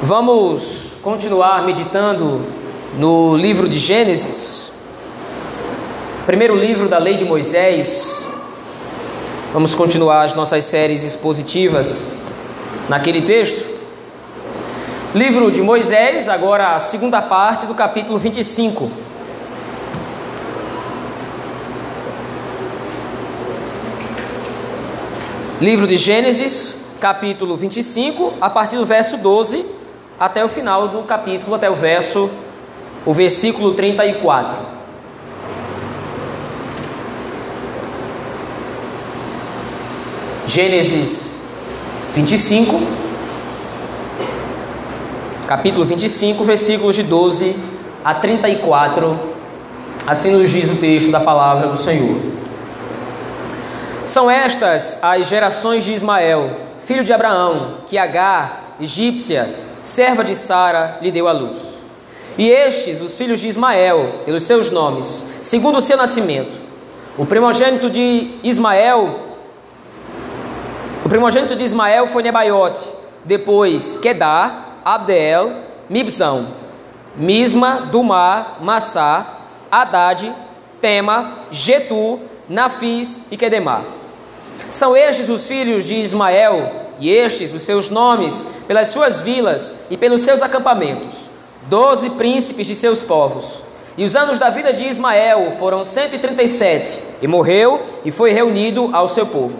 Vamos continuar meditando no livro de Gênesis, primeiro livro da lei de Moisés. Vamos continuar as nossas séries expositivas naquele texto. Livro de Moisés, agora a segunda parte do capítulo 25. Livro de Gênesis, capítulo 25, a partir do verso 12 até o final do capítulo, até o verso, o versículo 34. Gênesis 25, capítulo 25, versículos de 12 a 34. Assim nos diz o texto da palavra do Senhor. São estas as gerações de Ismael, filho de Abraão, que Agar, egípcia, serva de Sara, lhe deu à luz. E estes, os filhos de Ismael, pelos seus nomes, segundo o seu nascimento. O primogênito de Ismael, o primogênito de Ismael foi Nebaiote, depois Kedar, Abdeel, Mibzão, Misma, Dumá, Massá, Haddad, Tema, Getu, Nafis e Quedemar. São estes os filhos de Ismael, e estes os seus nomes, pelas suas vilas e pelos seus acampamentos, doze príncipes de seus povos. E os anos da vida de Ismael foram cento e trinta sete, morreu e foi reunido ao seu povo.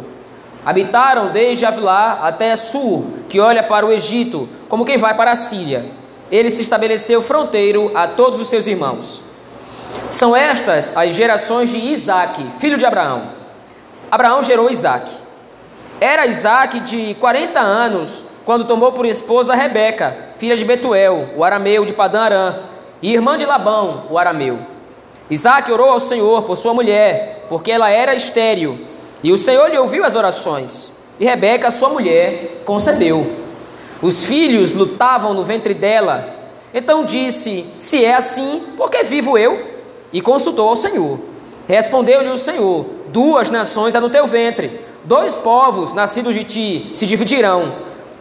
Habitaram desde Avilá até Sur, que olha para o Egito, como quem vai para a Síria. Ele se estabeleceu fronteiro a todos os seus irmãos. São estas as gerações de Isaque, filho de Abraão. Abraão gerou Isaac. Era Isaac de 40 anos quando tomou por esposa Rebeca, filha de Betuel, o arameu de Padã Arã, e irmã de Labão, o arameu. Isaac orou ao Senhor por sua mulher, porque ela era estéril, e o Senhor lhe ouviu as orações. E Rebeca, sua mulher, concebeu. Os filhos lutavam no ventre dela. Então disse: Se é assim, por que vivo eu? E consultou ao Senhor. Respondeu-lhe o Senhor: Duas nações há no teu ventre, dois povos nascidos de ti se dividirão.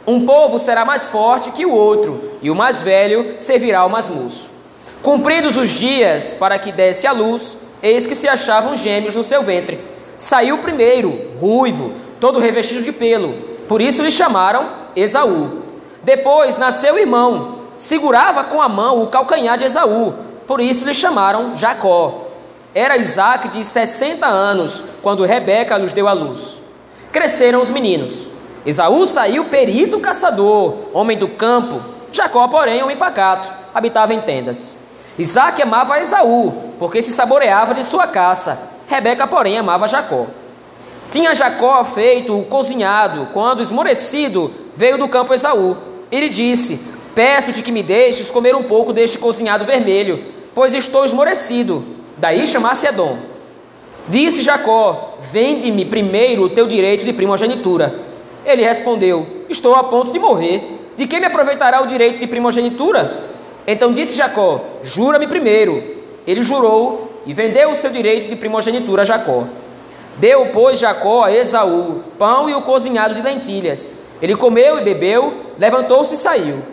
Um povo será mais forte que o outro, e o mais velho servirá ao mais moço. Cumpridos os dias para que desse a luz, eis que se achavam gêmeos no seu ventre. Saiu o primeiro, ruivo, todo revestido de pelo, por isso lhe chamaram Esaú. Depois nasceu o irmão, segurava com a mão o calcanhar de Esaú, por isso lhe chamaram Jacó. Era Isaac de 60 anos quando Rebeca nos deu a luz. Cresceram os meninos. Esaú saiu perito caçador, homem do campo. Jacó, porém, homem pacato, habitava em tendas. Isaac amava Esaú, porque se saboreava de sua caça. Rebeca, porém, amava Jacó. Tinha Jacó feito o cozinhado, quando esmorecido veio do campo Esaú. Ele disse: Peço-te que me deixes comer um pouco deste cozinhado vermelho, pois estou esmorecido. Daí chamasse Edom. Disse Jacó: Vende-me primeiro o teu direito de primogenitura. Ele respondeu: Estou a ponto de morrer. De que me aproveitará o direito de primogenitura? Então disse Jacó: Jura-me primeiro. Ele jurou e vendeu o seu direito de primogenitura a Jacó. Deu, pois, Jacó a Esaú pão e o cozinhado de lentilhas. Ele comeu e bebeu, levantou-se e saiu.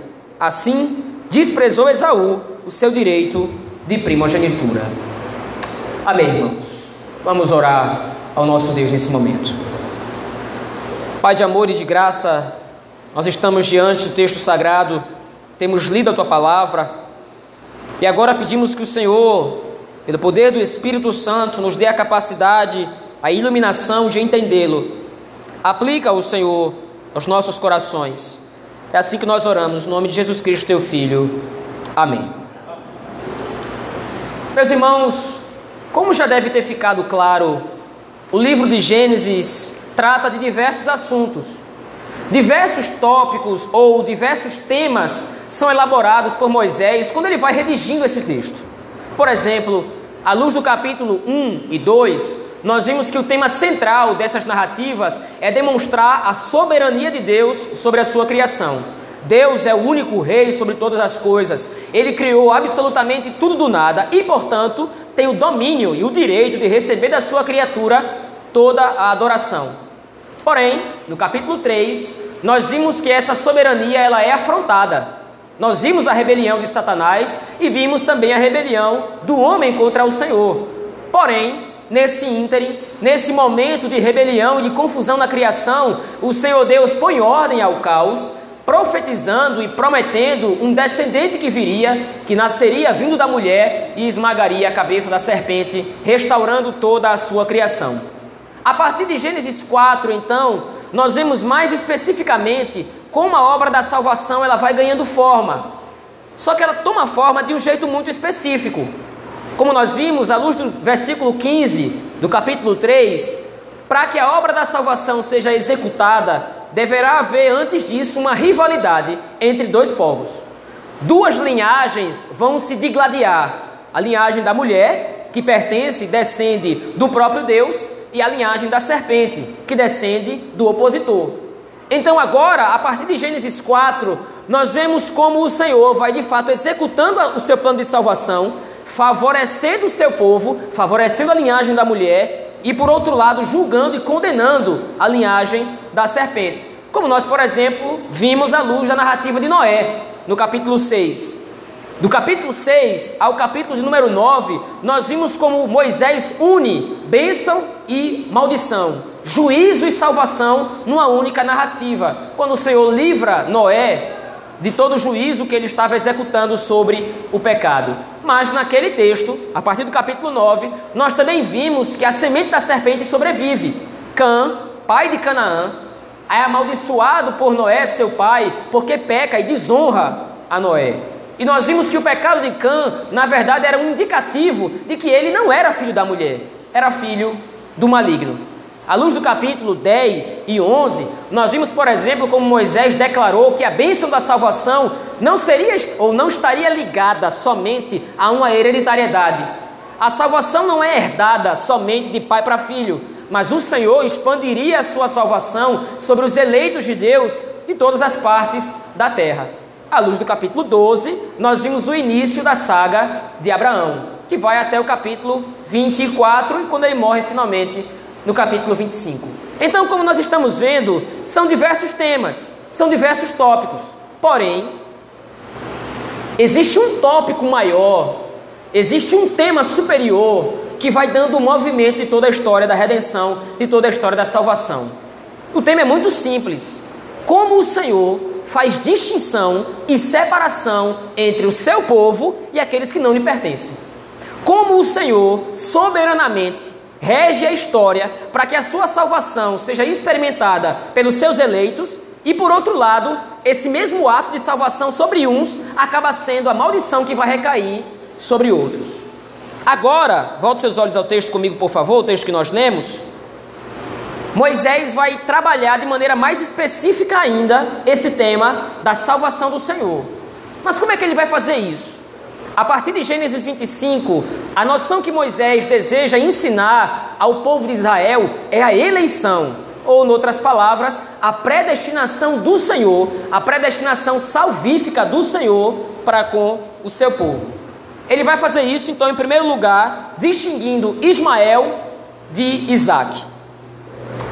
Assim, desprezou Esaú o seu direito de primogenitura. Amém, irmãos? Vamos orar ao nosso Deus nesse momento. Pai de amor e de graça, nós estamos diante do texto sagrado, temos lido a tua palavra e agora pedimos que o Senhor, pelo poder do Espírito Santo, nos dê a capacidade, a iluminação de entendê-lo. Aplica o Senhor aos nossos corações. É assim que nós oramos, no nome de Jesus Cristo, teu Filho. Amém. Meus irmãos, como já deve ter ficado claro, o livro de Gênesis trata de diversos assuntos. Diversos tópicos ou diversos temas são elaborados por Moisés quando ele vai redigindo esse texto. Por exemplo, à luz do capítulo 1 e 2, nós vimos que o tema central dessas narrativas é demonstrar a soberania de Deus sobre a sua criação. Deus é o único rei sobre todas as coisas. Ele criou absolutamente tudo do nada e, portanto, tem o domínio e o direito de receber da sua criatura toda a adoração. Porém, no capítulo 3, nós vimos que essa soberania ela é afrontada. Nós vimos a rebelião de Satanás e vimos também a rebelião do homem contra o Senhor. Porém, nesse ínterim, nesse momento de rebelião e de confusão na criação, o Senhor Deus põe ordem ao caos, profetizando e prometendo um descendente que viria, que nasceria vindo da mulher e esmagaria a cabeça da serpente, restaurando toda a sua criação. A partir de Gênesis 4, então, nós vemos mais especificamente como a obra da salvação ela vai ganhando forma. Só que ela toma forma de um jeito muito específico. Como nós vimos, à luz do versículo 15 do capítulo 3, para que a obra da salvação seja executada, deverá haver antes disso uma rivalidade entre dois povos. Duas linhagens vão se digladiar: a linhagem da mulher, que pertence, descende do próprio Deus, e a linhagem da serpente, que descende do opositor. Então, agora, a partir de Gênesis 4, nós vemos como o Senhor vai de fato executando o seu plano de salvação, favorecendo o seu povo, favorecendo a linhagem da mulher e, por outro lado, julgando e condenando a linhagem da serpente. Como nós, por exemplo, vimos à luz da narrativa de Noé, no capítulo 6. Do capítulo 6 ao capítulo de número 9, nós vimos como Moisés une bênção e maldição, juízo e salvação numa única narrativa. Quando o Senhor livra Noé de todo o juízo que ele estava executando sobre o pecado. Mas naquele texto, a partir do capítulo 9, nós também vimos que a semente da serpente sobrevive. Cã, pai de Canaã, é amaldiçoado por Noé, seu pai, porque peca e desonra a Noé. E nós vimos que o pecado de Cã, na verdade, era um indicativo de que ele não era filho da mulher, era filho do maligno. À luz do capítulo 10 e 11, nós vimos, por exemplo, como Moisés declarou que a bênção da salvação não seria ou não estaria ligada somente a uma hereditariedade. A salvação não é herdada somente de pai para filho, mas o Senhor expandiria a sua salvação sobre os eleitos de Deus de todas as partes da terra. À luz do capítulo 12, nós vimos o início da saga de Abraão, que vai até o capítulo 24 e quando ele morre finalmente no capítulo 25. Então, como nós estamos vendo, são diversos temas, são diversos tópicos. Porém, existe um tópico maior, existe um tema superior que vai dando o movimento de toda a história da redenção, de toda a história da salvação. O tema é muito simples: como o Senhor faz distinção e separação entre o seu povo e aqueles que não lhe pertencem. Como o Senhor soberanamente rege a história para que a sua salvação seja experimentada pelos seus eleitos, e por outro lado, esse mesmo ato de salvação sobre uns acaba sendo a maldição que vai recair sobre outros. Agora, volte seus olhos ao texto comigo, por favor, o texto que nós lemos. Moisés vai trabalhar de maneira mais específica ainda esse tema da salvação do Senhor. Mas como é que ele vai fazer isso? A partir de Gênesis 25, a noção que Moisés deseja ensinar ao povo de Israel é a eleição, ou, em outras palavras, a predestinação do Senhor, a predestinação salvífica do Senhor para com o seu povo. Ele vai fazer isso, então, em primeiro lugar, distinguindo Ismael de Isaac.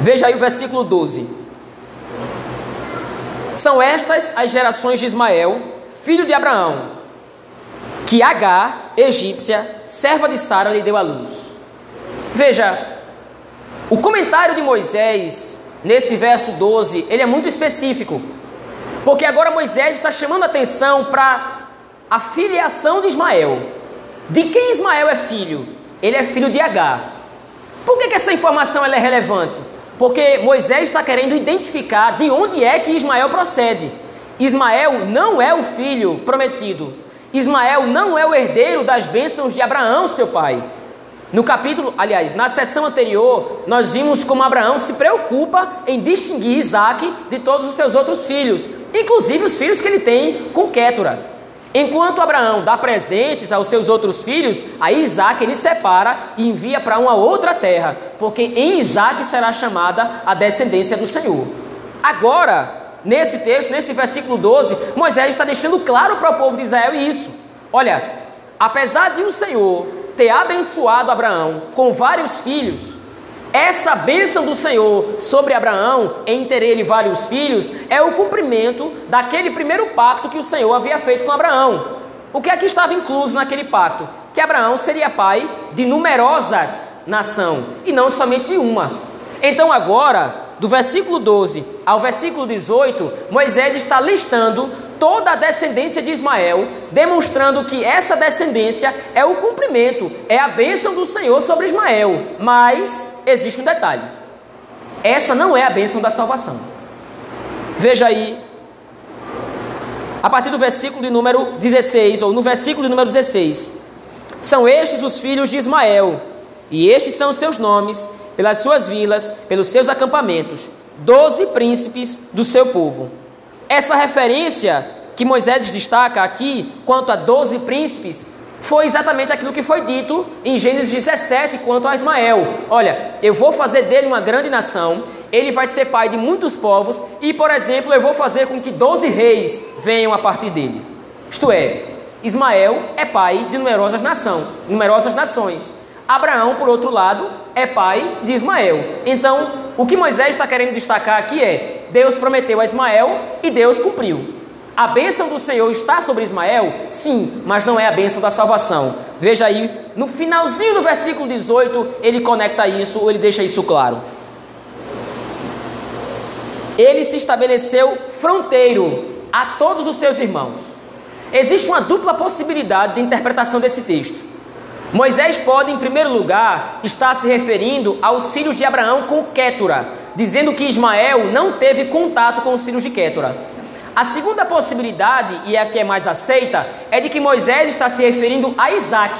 Veja aí o versículo 12. São estas as gerações de Ismael, filho de Abraão que Agar, egípcia, serva de Sara, lhe deu à luz. Veja, o comentário de Moisés, nesse verso 12, ele é muito específico. Porque agora Moisés está chamando a atenção para a filiação de Ismael. De quem Ismael é filho? Ele é filho de Agar. Por que, que essa informação é relevante? Porque Moisés está querendo identificar de onde é que Ismael procede. Ismael não é o filho prometido. Ismael não é o herdeiro das bênçãos de Abraão, seu pai. No capítulo, aliás, na sessão anterior, nós vimos como Abraão se preocupa em distinguir Isaac de todos os seus outros filhos, inclusive os filhos que ele tem com Kétura. Enquanto Abraão dá presentes aos seus outros filhos, aí Isaac ele separa e envia para uma outra terra, porque em Isaac será chamada a descendência do Senhor. Agora, nesse texto, nesse versículo 12, Moisés está deixando claro para o povo de Israel isso. Olha, apesar de o Senhor ter abençoado Abraão com vários filhos, Essa bênção do Senhor sobre Abraão, em ter ele vários filhos, é o cumprimento daquele primeiro pacto que o Senhor havia feito com Abraão. O que é que estava incluso naquele pacto? Que Abraão seria pai de numerosas nações e não somente de uma. Então agora, do versículo 12 ao versículo 18, Moisés está listando toda a descendência de Ismael, demonstrando que essa descendência é o cumprimento, é a bênção do Senhor sobre Ismael. Mas existe um detalhe: essa não é a bênção da salvação. Veja aí, a partir do versículo de número 16, ou no versículo de número 16: São estes os filhos de Ismael, e estes são os seus nomes, pelas suas vilas, pelos seus acampamentos, doze príncipes do seu povo. Essa referência que Moisés destaca aqui, quanto a doze príncipes, foi exatamente aquilo que foi dito em Gênesis 17 quanto a Ismael. Olha, eu vou fazer dele uma grande nação, ele vai ser pai de muitos povos, e, por exemplo, eu vou fazer com que doze reis venham a partir dele. Isto é, Ismael é pai de numerosas, nação, numerosas nações. Abraão, por outro lado, é pai de Ismael. Então, o que Moisés está querendo destacar aqui é: Deus prometeu a Ismael e Deus cumpriu. A bênção do Senhor está sobre Ismael? Sim, mas não é a bênção da salvação. Veja aí, no finalzinho do versículo 18, ele conecta isso, ou ele deixa isso claro. Ele se estabeleceu fronteiro a todos os seus irmãos. Existe uma dupla possibilidade de interpretação desse texto. Moisés pode, em primeiro lugar, estar se referindo aos filhos de Abraão com Quétura, dizendo que Ismael não teve contato com os filhos de Quétura. A segunda possibilidade, e é a que é mais aceita, é de que Moisés está se referindo a Isaac.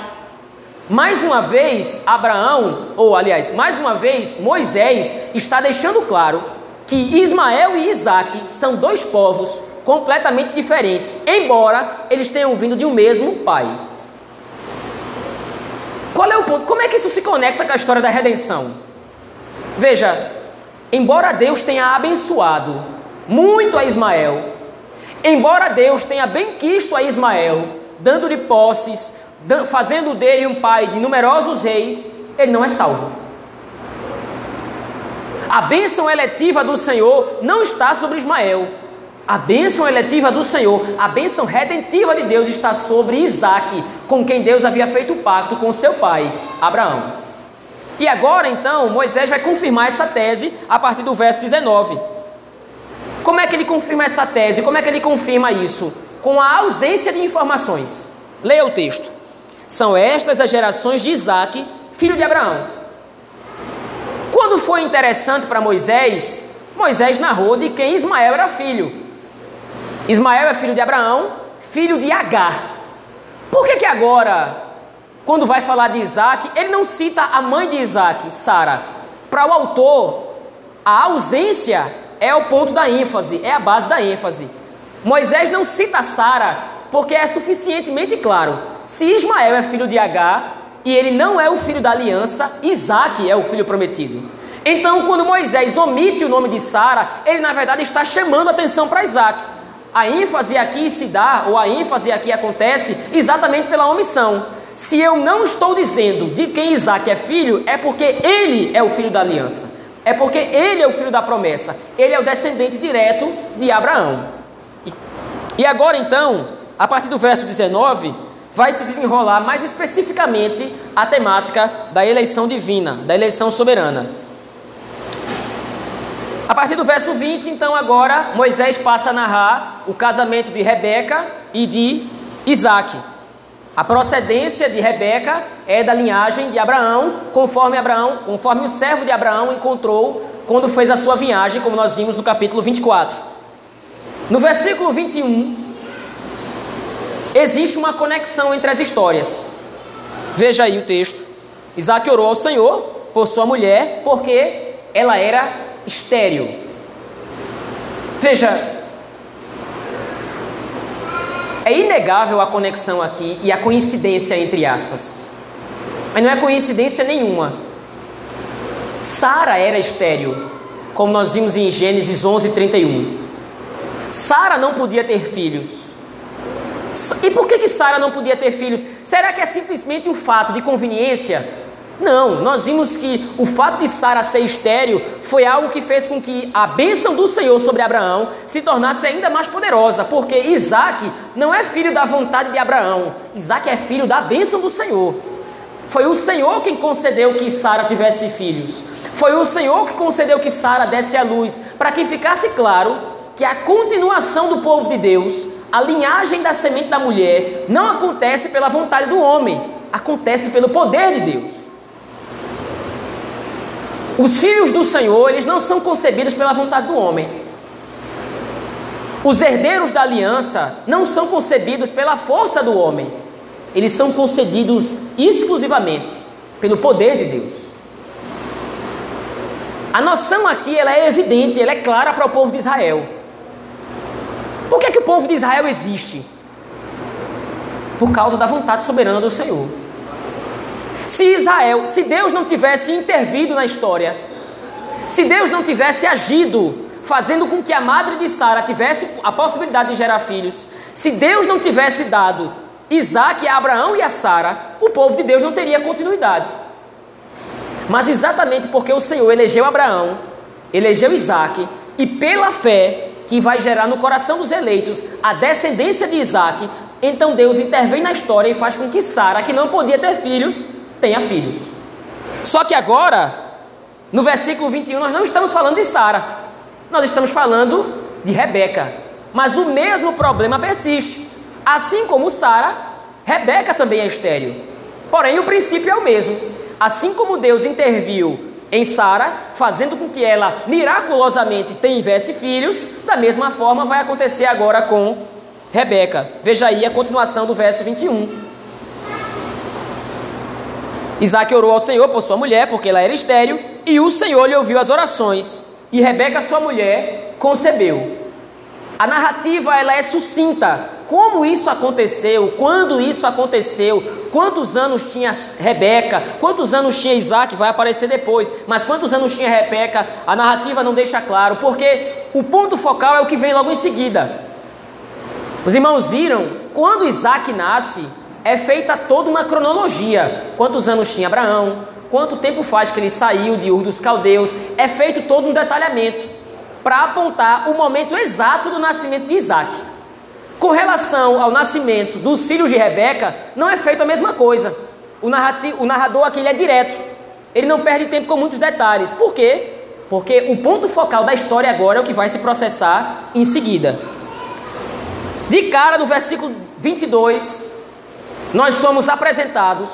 Mais uma vez, Abraão, ou aliás, mais uma vez, Moisés está deixando claro que Ismael e Isaac são dois povos completamente diferentes, embora eles tenham vindo de um mesmo pai. Qual é o ponto? Como é que isso se conecta com a história da redenção? Veja, embora Deus tenha abençoado muito a Ismael, Embora Deus tenha benquisto a Ismael, dando-lhe posses, fazendo dele um pai de numerosos reis, ele não é salvo. A bênção eletiva do Senhor não está sobre Ismael. A bênção eletiva do Senhor, a bênção redentiva de Deus está sobre Isaac, com quem Deus havia feito o pacto com seu pai, Abraão. E agora então Moisés vai confirmar essa tese a partir do verso 19. Como é que ele confirma essa tese? Como é que ele confirma isso? Com a ausência de informações. Leia o texto. São estas as gerações de Isaac, filho de Abraão. Quando foi interessante para Moisés, Moisés narrou de quem Ismael era filho. Ismael é filho de Abraão, filho de Agar. Por que, que agora, quando vai falar de Isaac, ele não cita a mãe de Isaac, Sara? Para o autor, a ausência é o ponto da ênfase, é a base da ênfase. Moisés não cita Sara porque é suficientemente claro. Se Ismael é filho de Agar e ele não é o filho da aliança, Isaac é o filho prometido. Então, quando Moisés omite o nome de Sara, ele na verdade está chamando atenção para Isaac. A ênfase aqui se dá, ou a ênfase aqui acontece, exatamente pela omissão. Se eu não estou dizendo de quem Isaac é filho, é porque ele é o filho da aliança. É porque ele é o filho da promessa, ele é o descendente direto de Abraão. E agora então, a partir do verso 19, vai se desenrolar mais especificamente a temática da eleição divina, da eleição soberana. A partir do verso 20, então, agora Moisés passa a narrar o casamento de Rebeca e de Isaac. A procedência de Rebeca é da linhagem de Abraão, conforme Abraão, conforme o servo de Abraão encontrou quando fez a sua viagem, como nós vimos no capítulo 24. No versículo 21, existe uma conexão entre as histórias. Veja aí o texto. Isaac orou ao Senhor por sua mulher, porque ela era estéril. Veja, é inegável a conexão aqui e a coincidência entre aspas. Mas não é coincidência nenhuma. Sara era estéril, como nós vimos em Gênesis 11:31. Sara não podia ter filhos. E por que que Sara não podia ter filhos? Será que é simplesmente um fato de conveniência? Não, nós vimos que o fato de Sara ser estéril foi algo que fez com que a bênção do Senhor sobre Abraão se tornasse ainda mais poderosa, porque Isaac não é filho da vontade de Abraão, Isaac é filho da bênção do Senhor. Foi o Senhor quem concedeu que Sara tivesse filhos. Foi o Senhor que concedeu que Sara desse a luz, para que ficasse claro que a continuação do povo de Deus, a linhagem da semente da mulher, não acontece pela vontade do homem, acontece pelo poder de Deus. Os filhos do Senhor, eles não são concebidos pela vontade do homem. Os herdeiros da aliança não são concebidos pela força do homem. Eles são concedidos exclusivamente pelo poder de Deus. A noção aqui ela é evidente, ela é clara para o povo de Israel. Por que, é que o povo de Israel existe? Por causa da vontade soberana do Senhor. Se Israel, se Deus não tivesse intervido na história, se Deus não tivesse agido, fazendo com que a madre de Sara tivesse a possibilidade de gerar filhos, se Deus não tivesse dado Isaac a Abraão e a Sara, o povo de Deus não teria continuidade. Mas exatamente porque o Senhor elegeu Abraão, elegeu Isaac, e pela fé que vai gerar no coração dos eleitos a descendência de Isaac, então Deus intervém na história e faz com que Sara, que não podia ter filhos, tenha filhos. Só que agora, no versículo 21, nós não estamos falando de Sara, nós estamos falando de Rebeca. Mas o mesmo problema persiste. Assim como Sara, Rebeca também é estéril. Porém, o princípio é o mesmo. Assim como Deus interviu em Sara, fazendo com que ela miraculosamente tivesse filhos, da mesma forma vai acontecer agora com Rebeca. Veja aí a continuação do verso 21. Isaac orou ao Senhor por sua mulher, porque ela era estéril, e o Senhor lhe ouviu as orações. E Rebeca, sua mulher, concebeu. A narrativa ela é sucinta. Como isso aconteceu? Quando isso aconteceu? Quantos anos tinha Rebeca? Quantos anos tinha Isaac? Vai aparecer depois. Mas quantos anos tinha Rebeca? A narrativa não deixa claro, porque o ponto focal é o que vem logo em seguida. Os irmãos viram? Quando Isaac nasce, é feita toda uma cronologia. Quantos anos tinha Abraão? Quanto tempo faz que ele saiu de Ur dos Caldeus? É feito todo um detalhamento para apontar o momento exato do nascimento de Isaac. Com relação ao nascimento dos filhos de Rebeca, não é feito a mesma coisa. O, o narrador aqui é direto. Ele não perde tempo com muitos detalhes. Por quê? Porque o ponto focal da história agora é o que vai se processar em seguida. De cara, no versículo 22, nós somos apresentados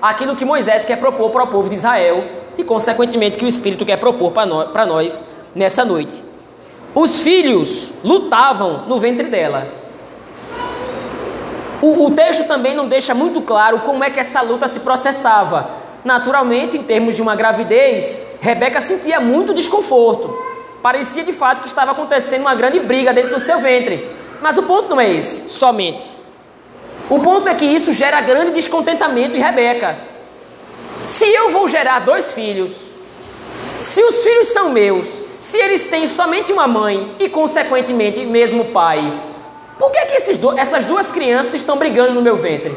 aquilo que Moisés quer propor para o povo de Israel e, consequentemente, que o Espírito quer propor para nós nessa noite. Os filhos lutavam no ventre dela. O, o texto também não deixa muito claro como é que essa luta se processava. Naturalmente, em termos de uma gravidez, Rebeca sentia muito desconforto. Parecia de fato que estava acontecendo uma grande briga dentro do seu ventre. Mas o ponto não é esse, somente. O ponto é que isso gera grande descontentamento em Rebeca. Se eu vou gerar dois filhos, se os filhos são meus, se eles têm somente uma mãe e, consequentemente, mesmo pai, por que, que do essas duas crianças estão brigando no meu ventre?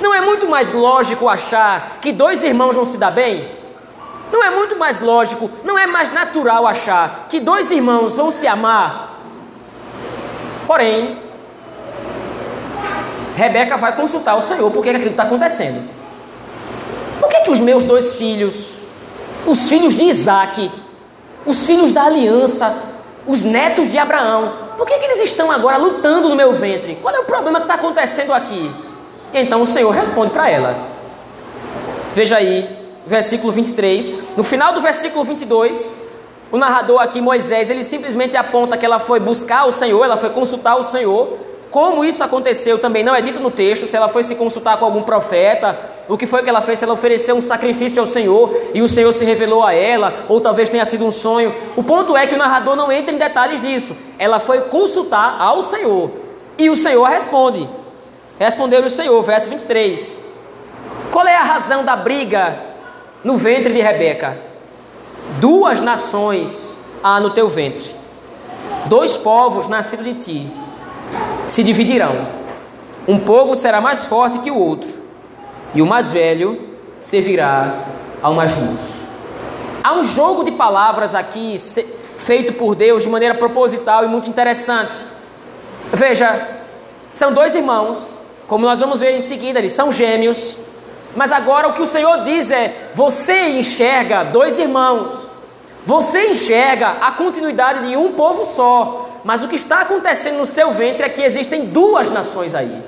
Não é muito mais lógico achar que dois irmãos vão se dar bem? Não é muito mais lógico, não é mais natural achar que dois irmãos vão se amar? Porém, Rebeca vai consultar o Senhor por que aquilo está acontecendo. Por que, que os meus dois filhos, os filhos de Isaac, os filhos da aliança, os netos de Abraão, por que, que eles estão agora lutando no meu ventre? Qual é o problema que está acontecendo aqui? Então o Senhor responde para ela. Veja aí, versículo 23. No final do versículo 22, o narrador aqui, Moisés, ele simplesmente aponta que ela foi buscar o Senhor, ela foi consultar o Senhor como isso aconteceu também não é dito no texto, se ela foi se consultar com algum profeta, o que foi que ela fez, se ela ofereceu um sacrifício ao Senhor e o Senhor se revelou a ela, ou talvez tenha sido um sonho. O ponto é que o narrador não entra em detalhes disso. Ela foi consultar ao Senhor e o Senhor responde. Respondeu o Senhor, verso 23. Qual é a razão da briga no ventre de Rebeca? Duas nações há no teu ventre, dois povos nascidos de ti se dividirão. Um povo será mais forte que o outro, e o mais velho servirá ao mais moço. Há um jogo de palavras aqui feito por Deus de maneira proposital e muito interessante. Veja, são dois irmãos, como nós vamos ver em seguida, eles são gêmeos, mas agora o que o Senhor diz é: você enxerga dois irmãos, você enxerga a continuidade de um povo só, mas o que está acontecendo no seu ventre é que existem duas nações aí.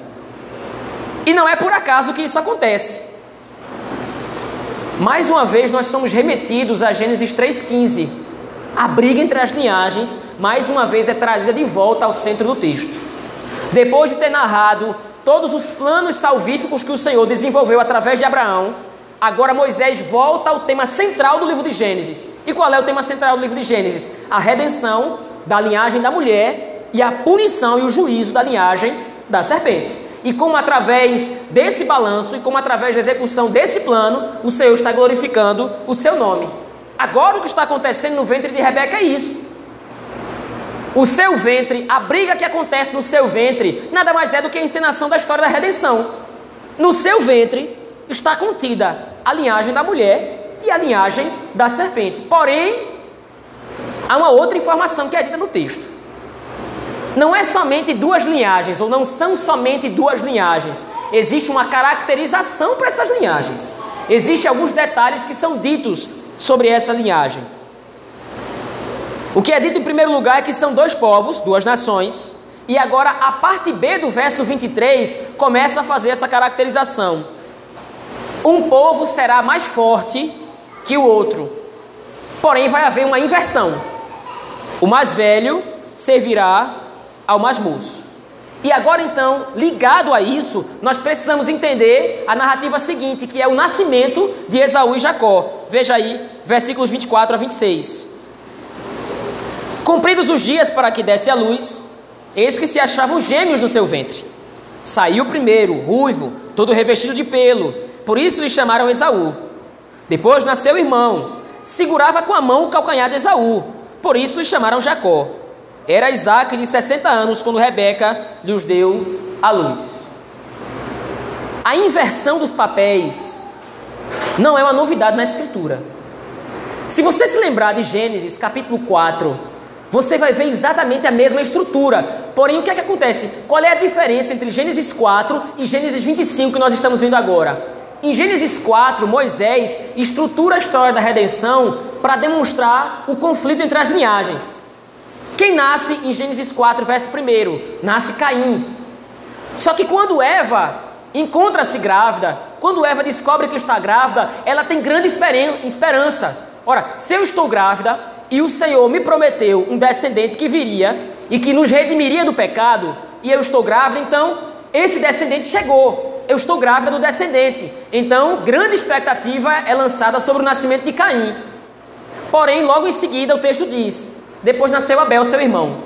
E não é por acaso que isso acontece. Mais uma vez nós somos remetidos a Gênesis 3,15. A briga entre as linhagens, mais uma vez, é trazida de volta ao centro do texto. Depois de ter narrado todos os planos salvíficos que o Senhor desenvolveu através de Abraão, agora Moisés volta ao tema central do livro de Gênesis. E qual é o tema central do livro de Gênesis? A redenção da linhagem da mulher e a punição e o juízo da linhagem da serpente. E como através desse balanço e como através da execução desse plano, o Senhor está glorificando o seu nome. Agora o que está acontecendo no ventre de Rebeca é isso. O seu ventre, a briga que acontece no seu ventre, nada mais é do que a encenação da história da redenção. No seu ventre está contida a linhagem da mulher e a linhagem da serpente. Porém, há uma outra informação que é dita no texto não é somente duas linhagens, ou não são somente duas linhagens. Existe uma caracterização para essas linhagens. Existem alguns detalhes que são ditos sobre essa linhagem. O que é dito em primeiro lugar é que são dois povos, duas nações, e agora a parte B do verso 23 começa a fazer essa caracterização. Um povo será mais forte que o outro, porém vai haver uma inversão. O mais velho servirá ao mais moço. E agora então, ligado a isso, nós precisamos entender a narrativa seguinte, que é o nascimento de Esaú e Jacó. Veja aí, versículos 24 a 26. Cumpridos os dias para que desse a luz, eis que se achavam gêmeos no seu ventre. Saiu primeiro, ruivo, todo revestido de pelo, por isso lhe chamaram Esaú. Depois nasceu o irmão, segurava com a mão o calcanhar de Esaú, por isso lhe chamaram Jacó. Era Isaac de 60 anos quando Rebeca lhes deu a luz. A inversão dos papéis não é uma novidade na Escritura. Se você se lembrar de Gênesis capítulo 4, você vai ver exatamente a mesma estrutura. Porém, o que é que acontece? Qual é a diferença entre Gênesis 4 e Gênesis 25 que nós estamos vendo agora? Em Gênesis 4, Moisés estrutura a história da redenção para demonstrar o conflito entre as linhagens. Quem nasce em Gênesis 4, verso 1? Nasce Caim. Só que quando Eva encontra-se grávida, quando Eva descobre que está grávida, ela tem grande esperança. Ora, se eu estou grávida e o Senhor me prometeu um descendente que viria e que nos redimiria do pecado, e eu estou grávida, então esse descendente chegou. Eu estou grávida do descendente. Então, grande expectativa é lançada sobre o nascimento de Caim. Porém, logo em seguida, o texto diz: depois nasceu Abel, seu irmão.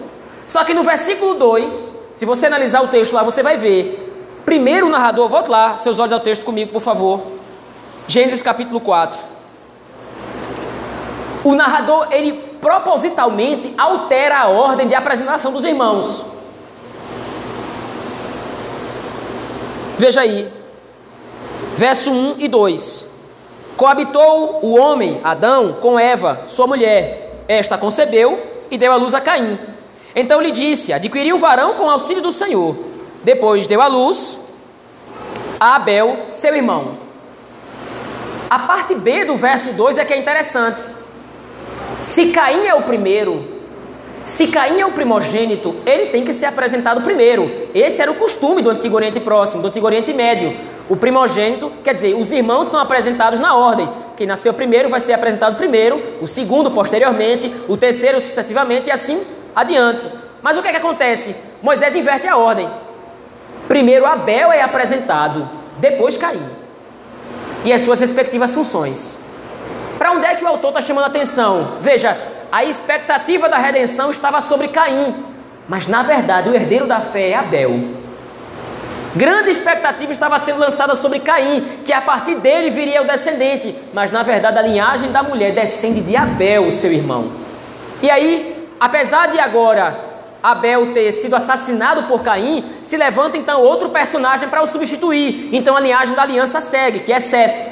Só que no versículo 2, se você analisar o texto lá, você vai ver. Primeiro o narrador, volte lá, seus olhos ao texto comigo, por favor. Gênesis capítulo 4. O narrador, ele propositalmente altera a ordem de apresentação dos irmãos. Veja aí, verso 1 e 2: Coabitou o homem, Adão, com Eva, sua mulher esta concebeu e deu à luz a Caim. Então lhe disse: Adquiri um varão com auxílio do Senhor. Depois deu à luz a Abel, seu irmão. A parte B do verso 2 é que é interessante. Se Caim é o primeiro, se Caim é o primogênito, ele tem que ser apresentado primeiro. Esse era o costume do Antigo Oriente Próximo, do Antigo Oriente Médio. O primogênito, quer dizer, os irmãos são apresentados na ordem. Quem nasceu primeiro vai ser apresentado primeiro, o segundo posteriormente, o terceiro sucessivamente e assim adiante. Mas o que, é que acontece? Moisés inverte a ordem. Primeiro Abel é apresentado, depois Caim. E as suas respectivas funções. Para onde é que o autor está chamando a atenção? Veja, a expectativa da redenção estava sobre Caim, mas na verdade o herdeiro da fé é Abel. Grande expectativa estava sendo lançada sobre Caim, que a partir dele viria o descendente, mas na verdade a linhagem da mulher descende de Abel, seu irmão. E aí, apesar de agora Abel ter sido assassinado por Caim, se levanta então outro personagem para o substituir. Então a linhagem da aliança segue, que é Seth.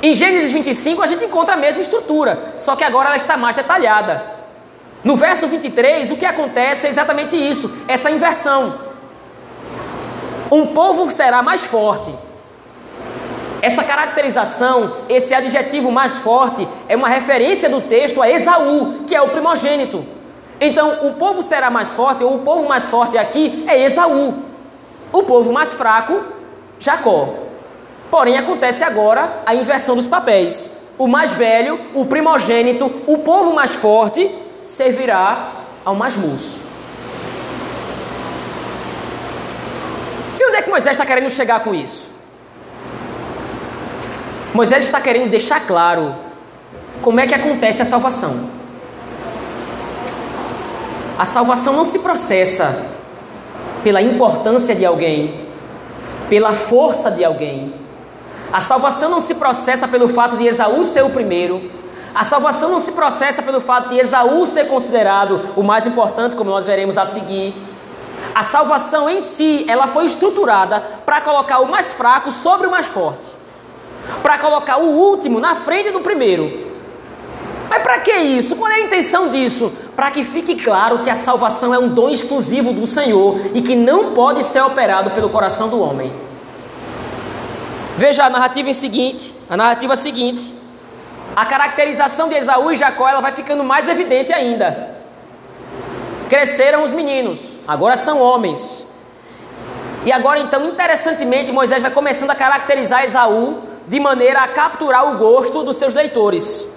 Em Gênesis 25 a gente encontra a mesma estrutura, só que agora ela está mais detalhada. No verso 23, o que acontece é exatamente isso, essa inversão. Um povo será mais forte. Essa caracterização, esse adjetivo mais forte, é uma referência do texto a Esaú, que é o primogênito. Então, o povo será mais forte, ou o povo mais forte aqui é Esaú. O povo mais fraco, Jacó. Porém, acontece agora a inversão dos papéis. O mais velho, o primogênito, o povo mais forte, servirá ao mais moço. E onde é que Moisés está querendo chegar com isso? Moisés está querendo deixar claro como é que acontece a salvação. A salvação não se processa pela importância de alguém, pela força de alguém. A salvação não se processa pelo fato de Esaú ser o primeiro. A salvação não se processa pelo fato de Esaú ser considerado o mais importante, como nós veremos a seguir. A salvação em si, ela foi estruturada para colocar o mais fraco sobre o mais forte. Para colocar o último na frente do primeiro. Mas para que isso? Qual é a intenção disso? Para que fique claro que a salvação é um dom exclusivo do Senhor e que não pode ser operado pelo coração do homem. Veja a narrativa seguinte, a narrativa seguinte. A caracterização de Esaú e Jacó ela vai ficando mais evidente ainda. Cresceram os meninos, agora são homens. E agora então, interessantemente, Moisés vai começando a caracterizar Esaú de maneira a capturar o gosto dos seus leitores.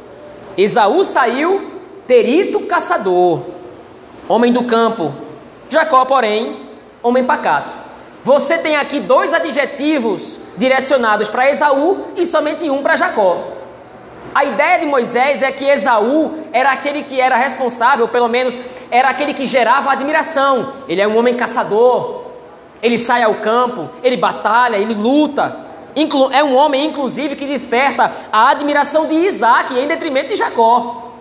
Esaú saiu perito caçador, homem do campo. Jacó, porém, homem pacato. Você tem aqui dois adjetivos direcionados para Esaú e somente um para Jacó. A ideia de Moisés é que Esaú era aquele que era responsável, pelo menos era aquele que gerava admiração. Ele é um homem caçador, ele sai ao campo, ele batalha, ele luta. É um homem, inclusive, que desperta a admiração de Isaac em detrimento de Jacó.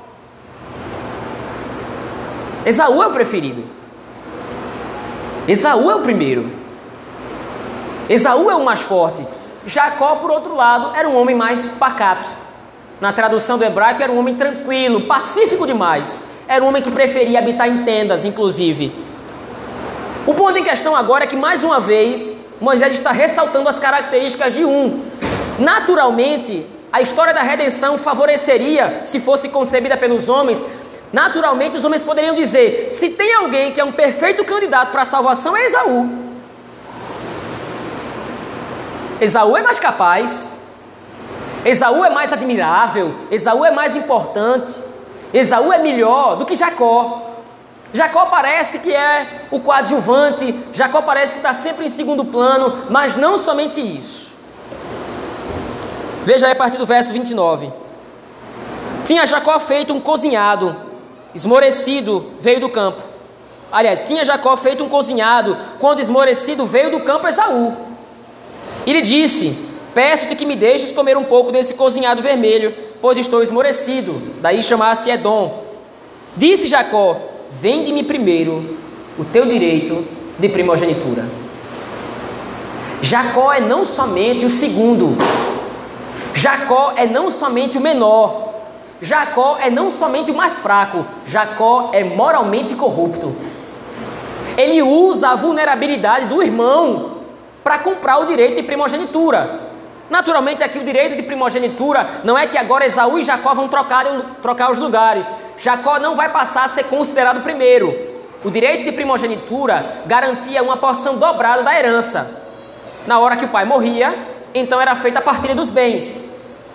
Esaú é o preferido. Esaú é o primeiro. Esaú é o mais forte. Jacó, por outro lado, era um homem mais pacato. Na tradução do hebraico, era um homem tranquilo, pacífico demais. Era um homem que preferia habitar em tendas, inclusive. O ponto em questão agora é que, mais uma vez, Moisés está ressaltando as características de um. Naturalmente, a história da redenção favoreceria, se fosse concebida pelos homens, naturalmente os homens poderiam dizer: se tem alguém que é um perfeito candidato para a salvação, é Esaú. Esaú é mais capaz, Esaú é mais admirável, Esaú é mais importante, Esaú é melhor do que Jacó. Jacó parece que é o coadjuvante, Jacó parece que está sempre em segundo plano, mas não somente isso. Veja aí a partir do verso 29. Tinha Jacó feito um cozinhado, esmorecido veio do campo. Aliás, tinha Jacó feito um cozinhado, quando esmorecido veio do campo Esaú. E lhe disse: Peço-te que me deixes comer um pouco desse cozinhado vermelho, pois estou esmorecido. Daí chamasse Edom. Disse Jacó: Vende-me primeiro o teu direito de primogenitura. Jacó é não somente o segundo, Jacó é não somente o menor, Jacó é não somente o mais fraco, Jacó é moralmente corrupto. Ele usa a vulnerabilidade do irmão para comprar o direito de primogenitura. Naturalmente, aqui o direito de primogenitura não é que agora Esaú e Jacó vão trocar, trocar os lugares. Jacó não vai passar a ser considerado primeiro. O direito de primogenitura garantia uma porção dobrada da herança. Na hora que o pai morria, então era feita a partilha dos bens.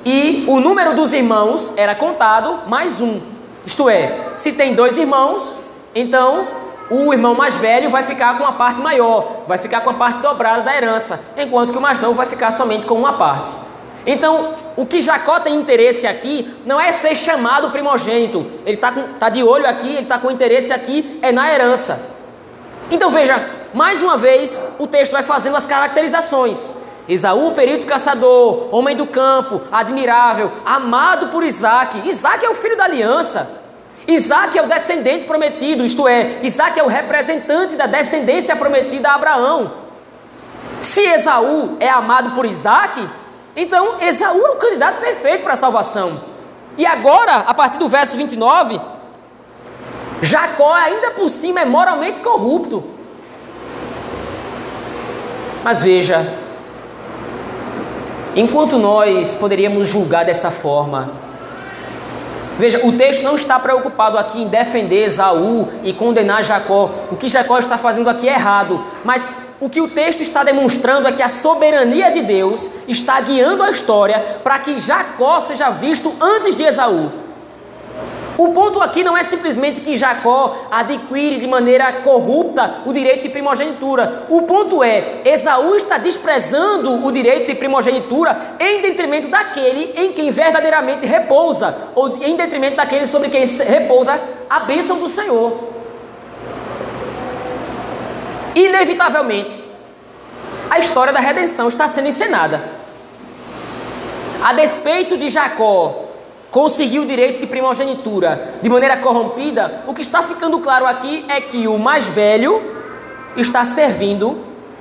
E o número dos irmãos era contado mais um. Isto é, se tem dois irmãos, então o irmão mais velho vai ficar com a parte maior, vai ficar com a parte dobrada da herança, enquanto que o mais novo vai ficar somente com uma parte. Então, o que Jacó tem interesse aqui não é ser chamado primogênito, ele está tá de olho aqui, ele está com interesse aqui, é na herança. Então veja, mais uma vez o texto vai fazendo as caracterizações. Esaú, perito caçador, homem do campo, admirável, amado por Isaac. Isaac é o filho da aliança. Isaac é o descendente prometido, isto é, Isaac é o representante da descendência prometida a Abraão. Se Esaú é amado por Isaac, Então, Esaú é o candidato perfeito para a salvação. E agora, a partir do verso 29, Jacó, ainda por cima, é moralmente corrupto. Mas veja, enquanto nós poderíamos julgar dessa forma, veja, o texto não está preocupado aqui em defender Esaú e condenar Jacó. O que Jacó está fazendo aqui é errado, mas o que o texto está demonstrando é que a soberania de Deus está guiando a história para que Jacó seja visto antes de Esaú. O ponto aqui não é simplesmente que Jacó adquire de maneira corrupta o direito de primogenitura. O ponto é, Esaú está desprezando o direito de primogenitura em detrimento daquele em quem verdadeiramente repousa, ou em detrimento daquele sobre quem repousa a bênção do Senhor inevitavelmente, a história da redenção está sendo encenada. A despeito de Jacó conseguir o direito de primogenitura de maneira corrompida, o que está ficando claro aqui é que o mais velho está servindo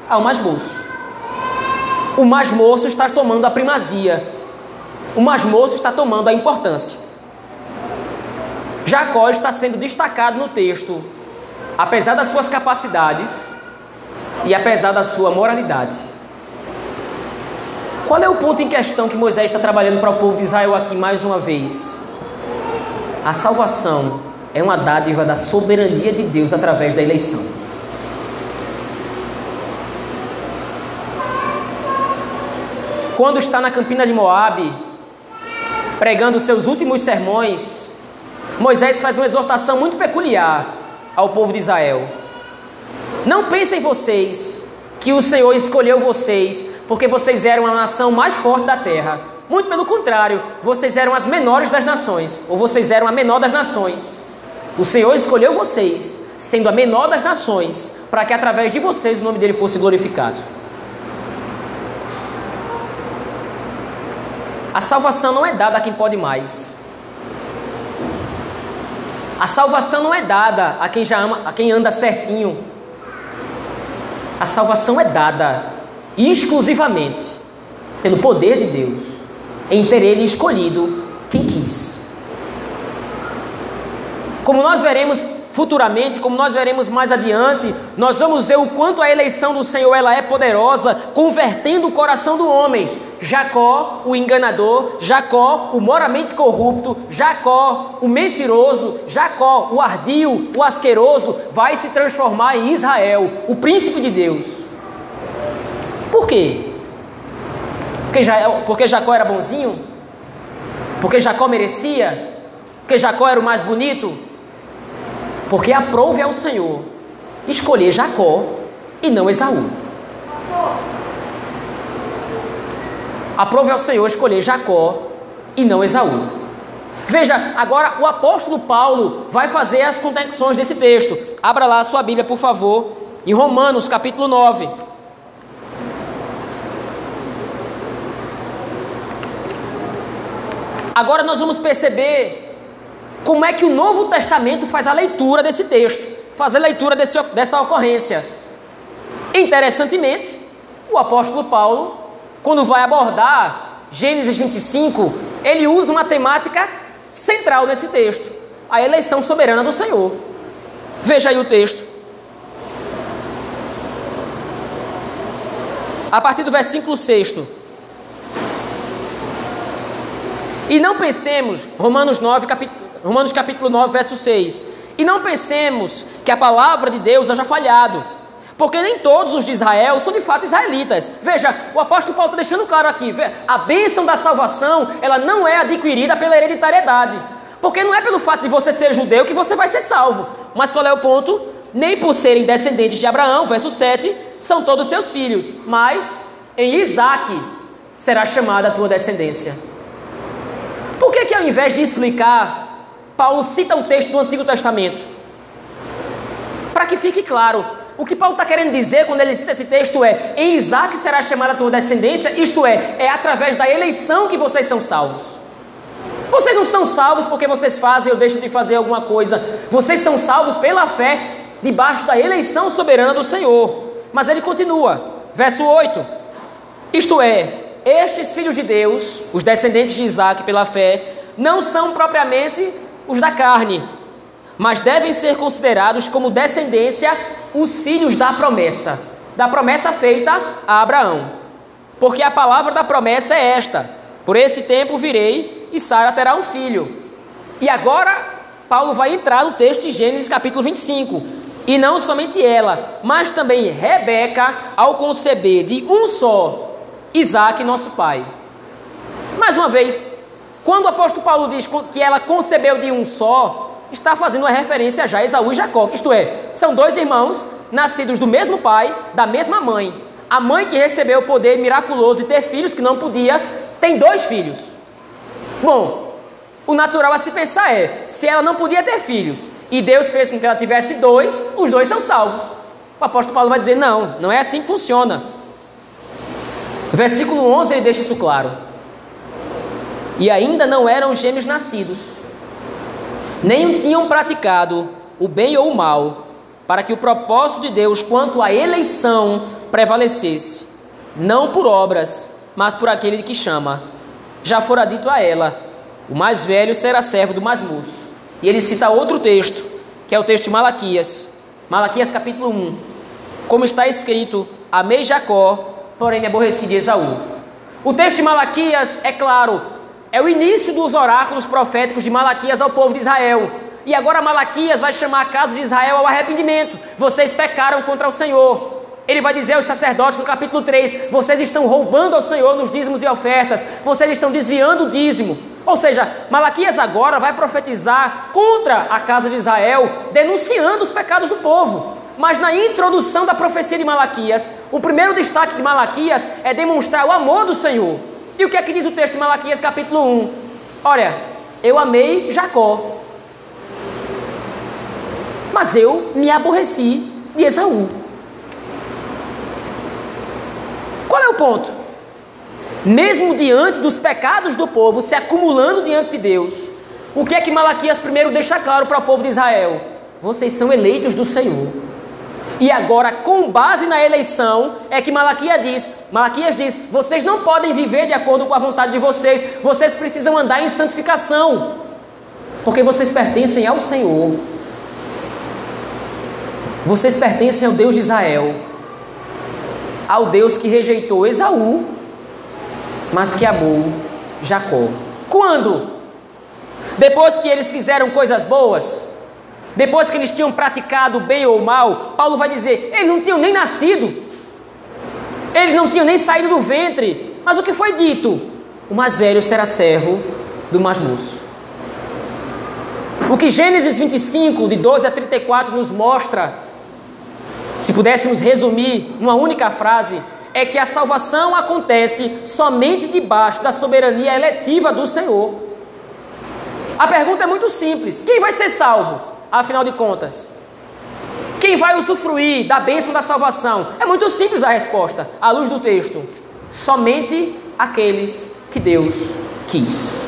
ao mais moço. O mais moço está tomando a primazia. O mais moço está tomando a importância. Jacó está sendo destacado no texto, apesar das suas capacidades, e apesar da sua moralidade. Qual é o ponto em questão que Moisés está trabalhando para o povo de Israel aqui mais uma vez? A salvação é uma dádiva da soberania de Deus através da eleição. Quando está na campina de Moabe, pregando seus últimos sermões, Moisés faz uma exortação muito peculiar ao povo de Israel. Não pensem vocês que o Senhor escolheu vocês porque vocês eram a nação mais forte da terra. Muito pelo contrário, vocês eram as menores das nações, ou vocês eram a menor das nações. O Senhor escolheu vocês, sendo a menor das nações, para que através de vocês o nome dele fosse glorificado. A salvação não é dada a quem pode mais. A salvação não é dada a quem já ama, a quem anda certinho, a salvação é dada exclusivamente pelo poder de Deus, em ter Ele escolhido quem quis. Como nós veremos futuramente, como nós veremos mais adiante, nós vamos ver o quanto a eleição do Senhor ela é poderosa, convertendo o coração do homem. Jacó, o enganador, Jacó, o moramente corrupto, Jacó, o mentiroso, Jacó, o ardio, o asqueroso, vai se transformar em Israel, o príncipe de Deus. Por quê? Porque, porque Jacó era bonzinho? Porque Jacó merecia? Porque Jacó era o mais bonito? Porque aprove ao Senhor escolher Jacó e não Esaú. Aprove ao Senhor escolher Jacó e não Esaú. Veja, agora o apóstolo Paulo vai fazer as conexões desse texto. Abra lá a sua Bíblia, por favor, em Romanos capítulo 9. Agora nós vamos perceber como é que o Novo Testamento faz a leitura desse texto, faz a leitura desse, dessa ocorrência. Interessantemente, o apóstolo Paulo, quando vai abordar Gênesis 25, ele usa uma temática central nesse texto: a eleição soberana do Senhor. Veja aí o texto. A partir do versículo 6. E não pensemos, Romanos 9, capítulo Romanos capítulo 9, verso 6. E não pensemos que a palavra de Deus haja falhado, porque nem todos os de Israel são de fato israelitas. Veja, o apóstolo Paulo está deixando claro aqui: a bênção da salvação ela não é adquirida pela hereditariedade. Porque não é pelo fato de você ser judeu que você vai ser salvo. Mas qual é o ponto? Nem por serem descendentes de Abraão, verso 7, são todos seus filhos, mas em Isaac será chamada a tua descendência. Por que, que ao invés de explicar Paulo cita um texto do Antigo Testamento. Para que fique claro, o que Paulo está querendo dizer quando ele cita esse texto é: em Isaac será chamada a tua descendência, isto é, é através da eleição que vocês são salvos. Vocês não são salvos porque vocês fazem ou deixam de fazer alguma coisa. Vocês são salvos pela fé, debaixo da eleição soberana do Senhor. Mas ele continua, verso 8: Isto é, estes filhos de Deus, os descendentes de Isaac pela fé, não são propriamente os da carne, mas devem ser considerados como descendência os filhos da promessa, da promessa feita a Abraão. Porque a palavra da promessa é esta: Por esse tempo virei e Sara terá um filho. E agora Paulo vai entrar no texto de Gênesis capítulo 25. E não somente ela, mas também Rebeca, ao conceber de um só Isaac, nosso pai. Mais uma vez, quando o apóstolo Paulo diz que ela concebeu de um só, está fazendo uma referência já a Esaú e Jacó, isto é, são dois irmãos nascidos do mesmo pai, da mesma mãe. A mãe que recebeu o poder miraculoso de ter filhos que não podia, tem dois filhos. Bom, o natural a se pensar é: se ela não podia ter filhos e Deus fez com que ela tivesse dois, os dois são salvos. O apóstolo Paulo vai dizer: não, não é assim que funciona. Versículo 11 ele deixa isso claro. E ainda não eram gêmeos nascidos, nem tinham praticado o bem ou o mal, para que o propósito de Deus quanto à eleição prevalecesse, não por obras, mas por aquele que chama. Já fora dito a ela: o mais velho será servo do mais moço. E ele cita outro texto, que é o texto de Malaquias, Malaquias capítulo 1. Como está escrito: Amei Jacó porém aborreci de Esaú. O texto de Malaquias, é claro, é o início dos oráculos proféticos de Malaquias ao povo de Israel. E agora Malaquias vai chamar a casa de Israel ao arrependimento. Vocês pecaram contra o Senhor. Ele vai dizer aos sacerdotes no capítulo 3: Vocês estão roubando ao Senhor nos dízimos e ofertas, vocês estão desviando o dízimo. Ou seja, Malaquias agora vai profetizar contra a casa de Israel, denunciando os pecados do povo. Mas na introdução da profecia de Malaquias, o primeiro destaque de Malaquias é demonstrar o amor do Senhor. E o que é que diz o texto de Malaquias, capítulo 1? Olha, eu amei Jacó, mas eu me aborreci de Esaú. Qual é o ponto? Mesmo diante dos pecados do povo se acumulando diante de Deus, o que é que Malaquias primeiro deixa claro para o povo de Israel? Vocês são eleitos do Senhor. E agora, com base na eleição, é que Malaquias diz, Malaquias diz, vocês não podem viver de acordo com a vontade de vocês, vocês precisam andar em santificação, porque vocês pertencem ao Senhor. Vocês pertencem ao Deus de Israel, ao Deus que rejeitou Esaú, mas que amou Jacó. Quando? Depois que eles fizeram coisas boas, depois que eles tinham praticado bem ou mal, Paulo vai dizer: eles não tinham nem nascido, eles não tinham nem saído do ventre. Mas o que foi dito? O mais velho será servo do mais moço. O que Gênesis 25, de 12 a 34, nos mostra, se pudéssemos resumir numa única frase, é que a salvação acontece somente debaixo da soberania eletiva do Senhor. A pergunta é muito simples: quem vai ser salvo? Afinal de contas? Quem vai usufruir da bênção da salvação? É muito simples a resposta, à luz do texto: somente aqueles que Deus quis.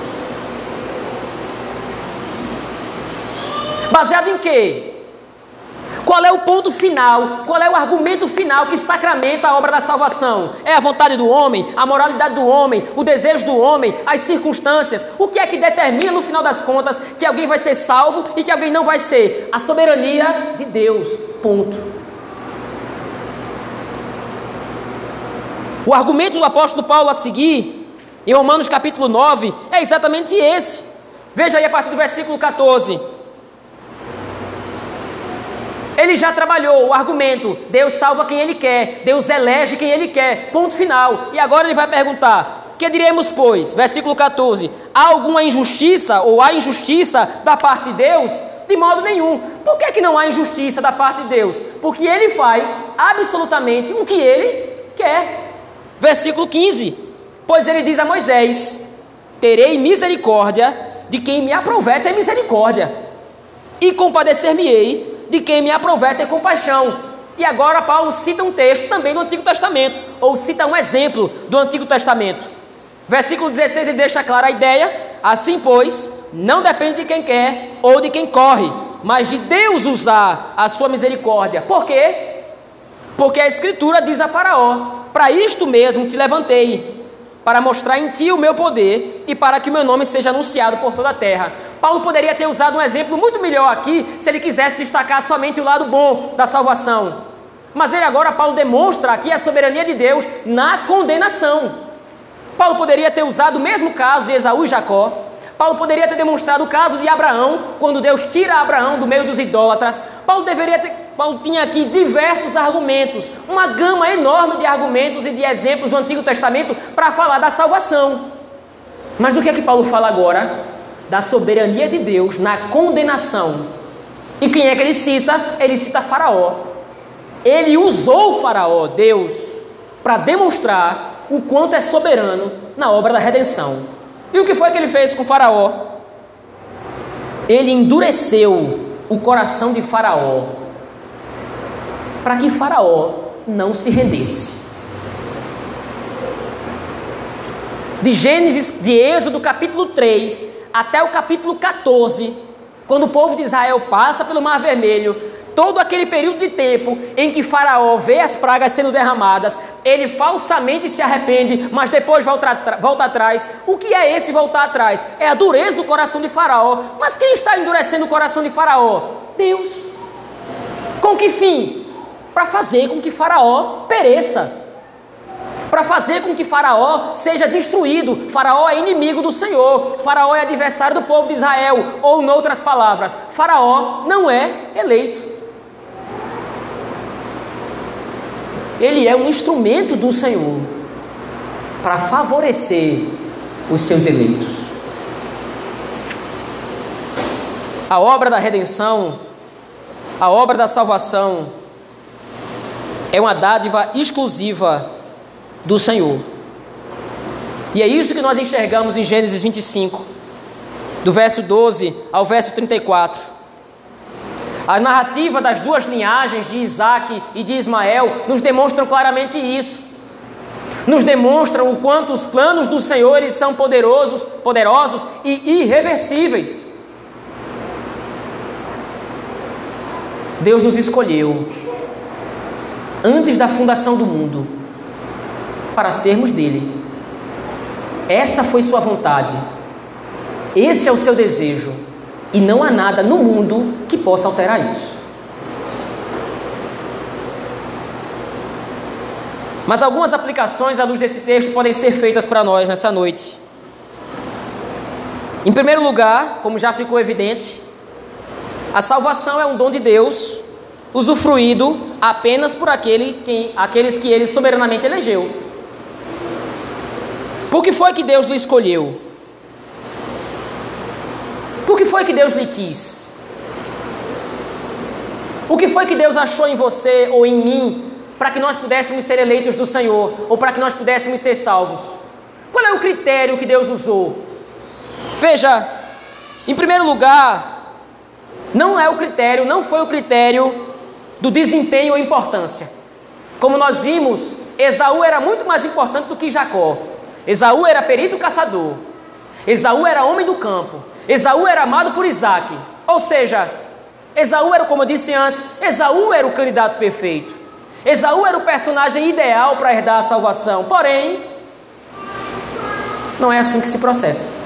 Baseado em quê? Qual é o ponto final? Qual é o argumento final que sacramenta a obra da salvação? É a vontade do homem, a moralidade do homem, o desejo do homem, as circunstâncias? O que é que determina no final das contas que alguém vai ser salvo e que alguém não vai ser? A soberania de Deus. Ponto. O argumento do apóstolo Paulo a seguir, em Romanos capítulo 9, é exatamente esse. Veja aí a partir do versículo 14. Ele já trabalhou o argumento: Deus salva quem Ele quer, Deus elege quem Ele quer. Ponto final. E agora ele vai perguntar: Que diremos, pois? Versículo 14: Há alguma injustiça ou há injustiça da parte de Deus? De modo nenhum. Por que, que não há injustiça da parte de Deus? Porque Ele faz absolutamente o que Ele quer. Versículo 15: Pois Ele diz a Moisés: Terei misericórdia de quem me aprover ter misericórdia, e compadecer-me-ei de quem me aprover ter compaixão. E agora Paulo cita um texto também do Antigo Testamento, ou cita um exemplo do Antigo Testamento. Versículo 16 ele deixa clara a ideia: assim, pois, não depende de quem quer ou de quem corre, mas de Deus usar a sua misericórdia. Por quê? Porque a Escritura diz a Faraó: Para isto mesmo te levantei, para mostrar em ti o meu poder e para que o meu nome seja anunciado por toda a terra. Paulo poderia ter usado um exemplo muito melhor aqui se ele quisesse destacar somente o lado bom da salvação. Mas ele agora, Paulo, demonstra aqui a soberania de Deus na condenação. Paulo poderia ter usado o mesmo caso de Esaú e Jacó. Paulo poderia ter demonstrado o caso de Abraão, quando Deus tira Abraão do meio dos idólatras. Paulo deveria ter, Paulo tinha aqui diversos argumentos, uma gama enorme de argumentos e de exemplos do Antigo Testamento para falar da salvação. Mas do que é que Paulo fala agora? da soberania de Deus na condenação. E quem é que ele cita? Ele cita Faraó. Ele usou Faraó, Deus, para demonstrar o quanto é soberano na obra da redenção. E o que foi que ele fez com Faraó? Ele endureceu o coração de Faraó para que Faraó não se rendesse. De Gênesis, de Êxodo capítulo 3 até o capítulo 14, quando o povo de Israel passa pelo Mar Vermelho, todo aquele período de tempo em que Faraó vê as pragas sendo derramadas, ele falsamente se arrepende, mas depois volta, volta atrás. O que é esse voltar atrás? É a dureza do coração de Faraó. Mas quem está endurecendo o coração de Faraó? Deus. Com que fim? Para fazer com que Faraó pereça para fazer com que Faraó seja destruído. Faraó é inimigo do Senhor, Faraó é adversário do povo de Israel, ou, em outras palavras, Faraó não é eleito. Ele é um instrumento do Senhor para favorecer os seus eleitos. A obra da redenção, a obra da salvação, é uma dádiva exclusiva do Senhor. E é isso que nós enxergamos em Gênesis 25, do verso 12 ao verso 34. A narrativa das duas linhagens de Isaac e de Ismael nos demonstram claramente isso. Nos demonstram o quanto os planos do Senhor são poderosos, poderosos e irreversíveis. Deus nos escolheu antes da fundação do mundo para sermos dele. Essa foi sua vontade. Esse é o seu desejo. E não há nada no mundo que possa alterar isso. Mas algumas aplicações à luz desse texto podem ser feitas para nós nessa noite. Em primeiro lugar, como já ficou evidente, a salvação é um dom de Deus, usufruído apenas por aquele aqueles que ele soberanamente elegeu. Por que foi que Deus lhe escolheu? Por que foi que Deus lhe quis? O que foi que Deus achou em você ou em mim para que nós pudéssemos ser eleitos do Senhor ou para que nós pudéssemos ser salvos? Qual é o critério que Deus usou? Veja, em primeiro lugar, não é o critério, não foi o critério do desempenho ou importância. Como nós vimos, Esaú era muito mais importante do que Jacó. Esaú era perito caçador. Esaú era homem do campo. Esaú era amado por Isaac. Ou seja, Esaú era, como eu disse antes, Esaú era o candidato perfeito. Esaú era o personagem ideal para herdar a salvação. Porém, não é assim que se processa.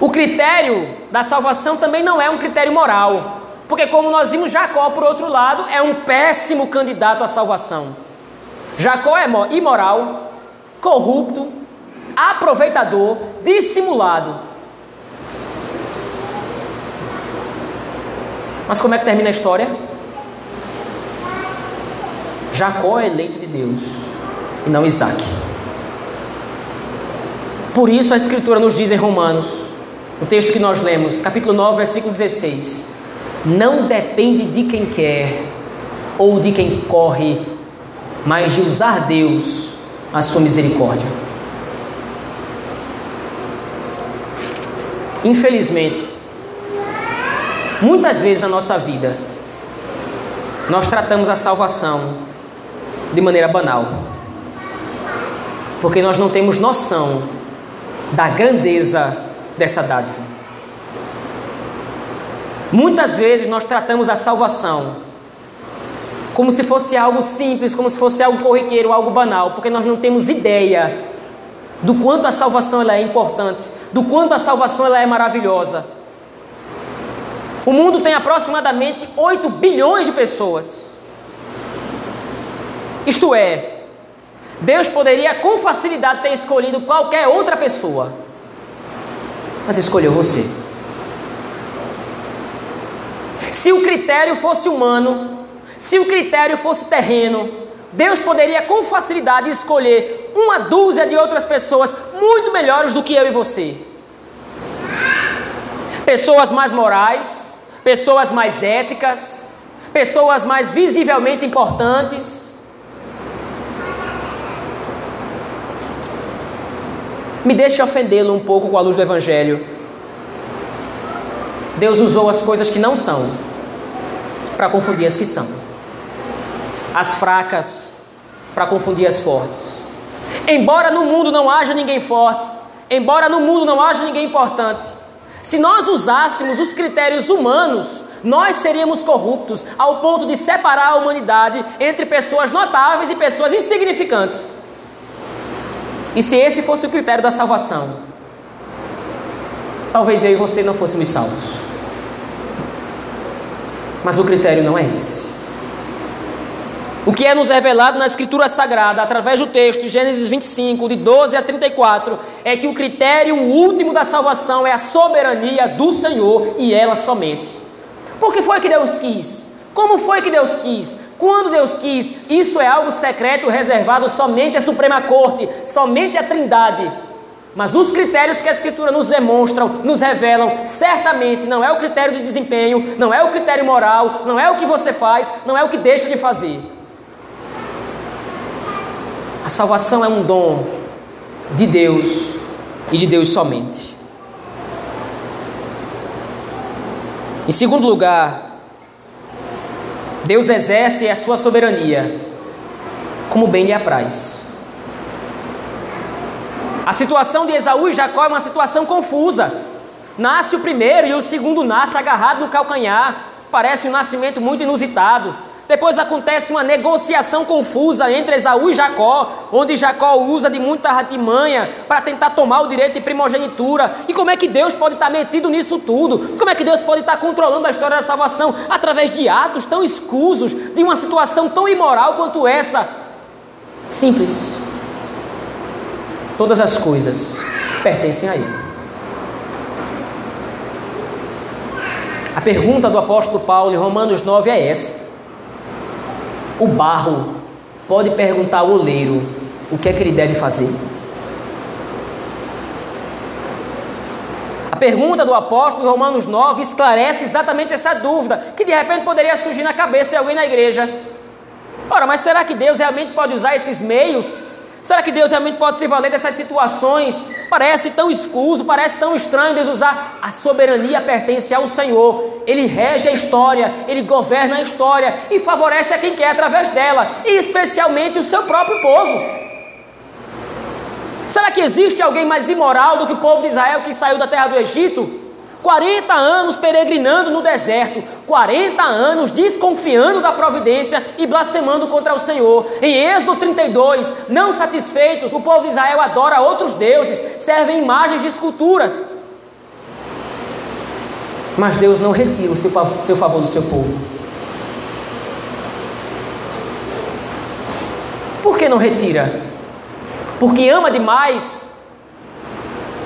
O critério da salvação também não é um critério moral. Porque, como nós vimos, Jacó, por outro lado, é um péssimo candidato à salvação. Jacó é imoral, corrupto, aproveitador, dissimulado. Mas como é que termina a história? Jacó é eleito de Deus e não Isaac. Por isso a Escritura nos diz em Romanos, o texto que nós lemos, capítulo 9, versículo 16: Não depende de quem quer ou de quem corre mas de usar Deus a sua misericórdia. Infelizmente, muitas vezes na nossa vida, nós tratamos a salvação de maneira banal, porque nós não temos noção da grandeza dessa dádiva. Muitas vezes nós tratamos a salvação como se fosse algo simples, como se fosse algo corriqueiro, algo banal, porque nós não temos ideia do quanto a salvação ela é importante, do quanto a salvação ela é maravilhosa. O mundo tem aproximadamente 8 bilhões de pessoas. Isto é, Deus poderia com facilidade ter escolhido qualquer outra pessoa, mas escolheu você. Se o critério fosse humano, se o critério fosse terreno, Deus poderia com facilidade escolher uma dúzia de outras pessoas muito melhores do que eu e você. Pessoas mais morais, pessoas mais éticas, pessoas mais visivelmente importantes. Me deixe ofendê-lo um pouco com a luz do Evangelho. Deus usou as coisas que não são para confundir as que são, as fracas para confundir as fortes. Embora no mundo não haja ninguém forte, embora no mundo não haja ninguém importante, se nós usássemos os critérios humanos, nós seríamos corruptos ao ponto de separar a humanidade entre pessoas notáveis e pessoas insignificantes. E se esse fosse o critério da salvação, talvez eu e você não fôssemos salvos. Mas o critério não é esse. O que é nos revelado na Escritura Sagrada, através do texto, Gênesis 25, de 12 a 34, é que o critério último da salvação é a soberania do Senhor e ela somente. Por que foi que Deus quis? Como foi que Deus quis? Quando Deus quis? Isso é algo secreto reservado somente à Suprema Corte, somente à Trindade. Mas os critérios que a Escritura nos demonstram, nos revelam, certamente não é o critério de desempenho, não é o critério moral, não é o que você faz, não é o que deixa de fazer. A salvação é um dom de Deus e de Deus somente. Em segundo lugar, Deus exerce a sua soberania como bem lhe apraz. A situação de Esaú e Jacó é uma situação confusa. Nasce o primeiro e o segundo nasce agarrado no calcanhar. Parece um nascimento muito inusitado. Depois acontece uma negociação confusa entre Esaú e Jacó, onde Jacó usa de muita ratimanha para tentar tomar o direito de primogenitura. E como é que Deus pode estar metido nisso tudo? Como é que Deus pode estar controlando a história da salvação através de atos tão escusos, de uma situação tão imoral quanto essa? Simples. Todas as coisas pertencem a Ele. A pergunta do apóstolo Paulo em Romanos 9 é essa. O barro pode perguntar ao oleiro o que é que ele deve fazer. A pergunta do apóstolo em Romanos 9 esclarece exatamente essa dúvida que de repente poderia surgir na cabeça de alguém na igreja. Ora, mas será que Deus realmente pode usar esses meios Será que Deus realmente pode se valer dessas situações? Parece tão escuso, parece tão estranho Deus usar. A soberania pertence ao Senhor. Ele rege a história, ele governa a história e favorece a quem quer através dela, e especialmente o seu próprio povo. Será que existe alguém mais imoral do que o povo de Israel que saiu da terra do Egito? 40 anos peregrinando no deserto, 40 anos desconfiando da providência e blasfemando contra o Senhor. Em Êxodo 32, não satisfeitos, o povo de Israel adora outros deuses, servem imagens de esculturas. Mas Deus não retira o seu, seu favor do seu povo. Por que não retira? Porque ama demais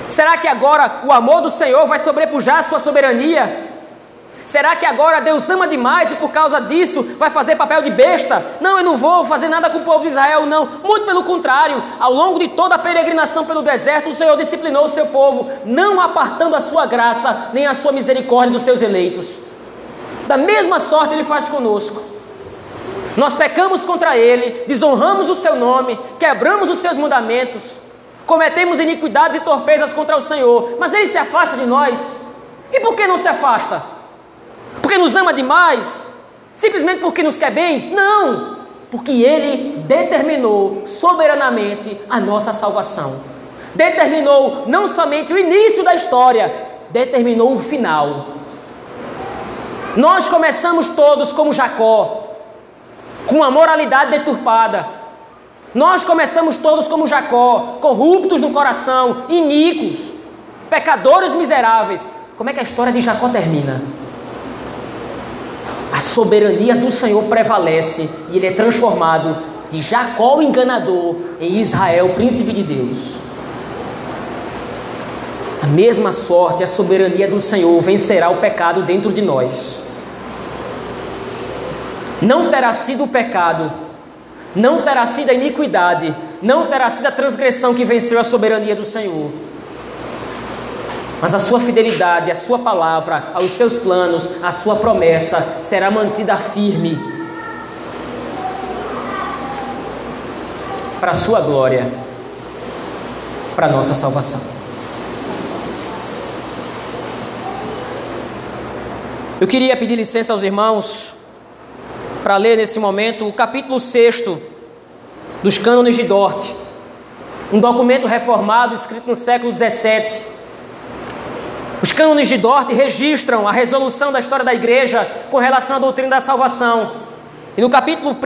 Será que agora o amor do Senhor vai sobrepujar a sua soberania? Será que agora Deus ama demais e por causa disso vai fazer papel de besta? Não, eu não vou fazer nada com o povo de Israel, não. Muito pelo contrário, ao longo de toda a peregrinação pelo deserto, o Senhor disciplinou o seu povo, não apartando a sua graça nem a sua misericórdia dos seus eleitos. Da mesma sorte ele faz conosco. Nós pecamos contra ele, desonramos o seu nome, quebramos os seus mandamentos cometemos iniquidades e torpezas contra o Senhor, mas Ele se afasta de nós. E por que não se afasta? Porque nos ama demais? Simplesmente porque nos quer bem? Não! Porque Ele determinou soberanamente a nossa salvação. Determinou não somente o início da história, determinou o final. Nós começamos todos como Jacó, com a moralidade deturpada. Nós começamos todos como Jacó, corruptos no coração, iníquos, pecadores miseráveis. Como é que a história de Jacó termina? A soberania do Senhor prevalece e ele é transformado de Jacó o enganador em Israel, príncipe de Deus. A mesma sorte, a soberania do Senhor vencerá o pecado dentro de nós. Não terá sido o pecado, não terá sido a iniquidade, não terá sido a transgressão que venceu a soberania do Senhor. Mas a sua fidelidade, a sua palavra, aos seus planos, a sua promessa será mantida firme para a sua glória, para a nossa salvação. Eu queria pedir licença aos irmãos para ler nesse momento o capítulo 6 dos Cânones de Dort, um documento reformado escrito no século 17. Os cânones de Dort registram a resolução da história da igreja com relação à doutrina da salvação. E no capítulo 1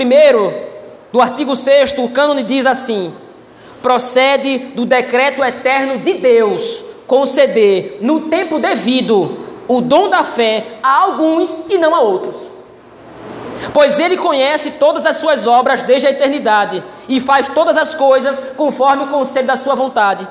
do artigo 6, o cânone diz assim: procede do decreto eterno de Deus conceder no tempo devido o dom da fé a alguns e não a outros. Pois ele conhece todas as suas obras desde a eternidade e faz todas as coisas conforme o conselho da sua vontade.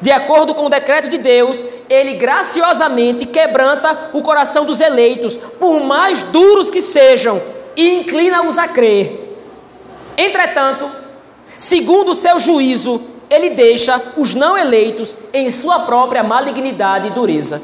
De acordo com o decreto de Deus, ele graciosamente quebranta o coração dos eleitos, por mais duros que sejam, e inclina-os a crer. Entretanto, segundo o seu juízo, ele deixa os não eleitos em sua própria malignidade e dureza.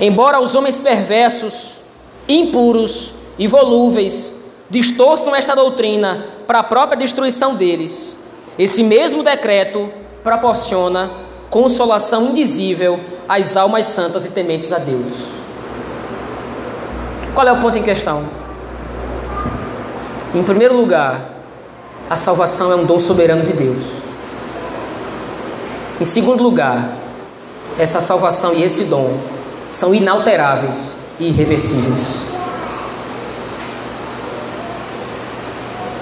Embora os homens perversos, impuros e volúveis distorçam esta doutrina para a própria destruição deles, esse mesmo decreto proporciona consolação indizível às almas santas e tementes a Deus. Qual é o ponto em questão? Em primeiro lugar, a salvação é um dom soberano de Deus. Em segundo lugar, essa salvação e esse dom são inalteráveis e irreversíveis.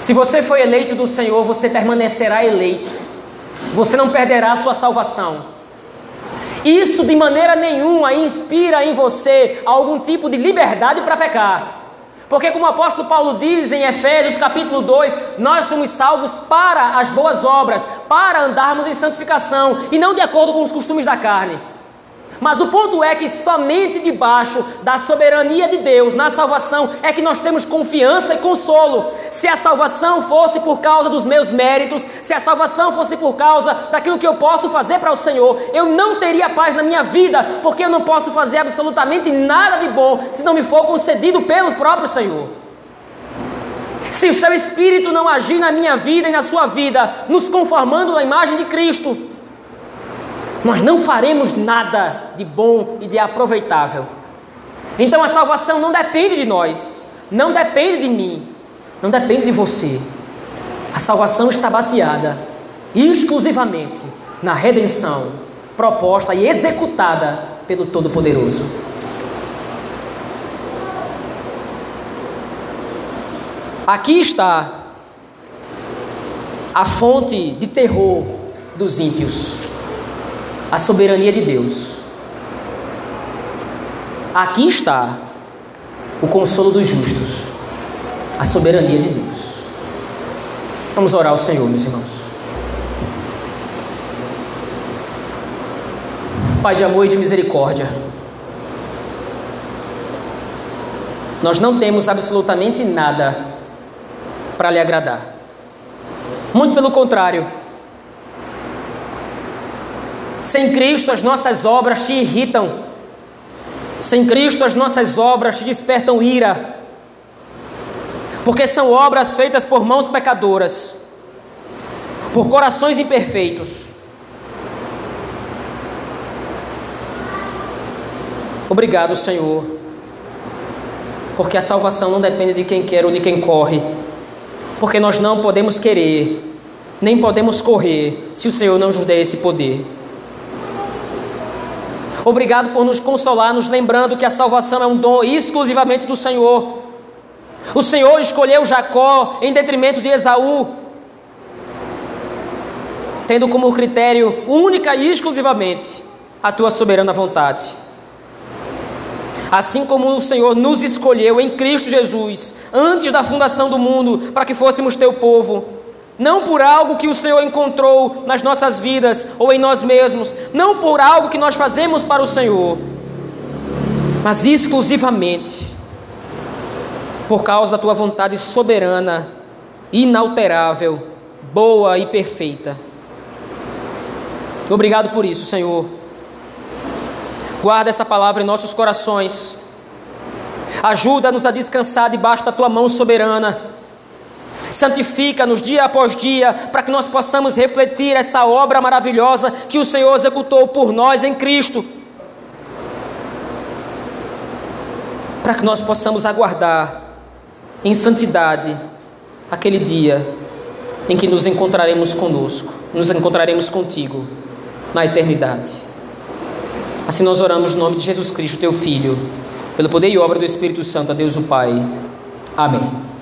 Se você foi eleito do Senhor, você permanecerá eleito. Você não perderá sua salvação. Isso de maneira nenhuma inspira em você algum tipo de liberdade para pecar. Porque, como o apóstolo Paulo diz em Efésios capítulo 2, nós somos salvos para as boas obras, para andarmos em santificação e não de acordo com os costumes da carne. Mas o ponto é que somente debaixo da soberania de Deus na salvação é que nós temos confiança e consolo. Se a salvação fosse por causa dos meus méritos, se a salvação fosse por causa daquilo que eu posso fazer para o Senhor, eu não teria paz na minha vida, porque eu não posso fazer absolutamente nada de bom se não me for concedido pelo próprio Senhor. Se o seu espírito não agir na minha vida e na sua vida, nos conformando à imagem de Cristo, nós não faremos nada de bom e de aproveitável. Então a salvação não depende de nós, não depende de mim, não depende de você. A salvação está baseada exclusivamente na redenção proposta e executada pelo Todo-Poderoso. Aqui está a fonte de terror dos ímpios a soberania de Deus. Aqui está o consolo dos justos, a soberania de Deus. Vamos orar ao Senhor, meus irmãos. Pai de amor e de misericórdia, nós não temos absolutamente nada para lhe agradar. Muito pelo contrário, sem Cristo, as nossas obras te irritam. Sem Cristo, as nossas obras te despertam ira. Porque são obras feitas por mãos pecadoras, por corações imperfeitos. Obrigado, Senhor, porque a salvação não depende de quem quer ou de quem corre, porque nós não podemos querer, nem podemos correr, se o Senhor não nos der esse poder. Obrigado por nos consolar, nos lembrando que a salvação é um dom exclusivamente do Senhor. O Senhor escolheu Jacó em detrimento de Esaú, tendo como critério única e exclusivamente a tua soberana vontade. Assim como o Senhor nos escolheu em Cristo Jesus, antes da fundação do mundo, para que fôssemos teu povo, não por algo que o Senhor encontrou nas nossas vidas ou em nós mesmos, não por algo que nós fazemos para o Senhor, mas exclusivamente por causa da tua vontade soberana, inalterável, boa e perfeita. Obrigado por isso, Senhor. Guarda essa palavra em nossos corações. Ajuda-nos a descansar debaixo da tua mão soberana santifica-nos dia após dia, para que nós possamos refletir essa obra maravilhosa que o Senhor executou por nós em Cristo. Para que nós possamos aguardar em santidade aquele dia em que nos encontraremos conosco, nos encontraremos contigo na eternidade. Assim nós oramos no nome de Jesus Cristo, teu Filho, pelo poder e obra do Espírito Santo, a Deus o Pai. Amém.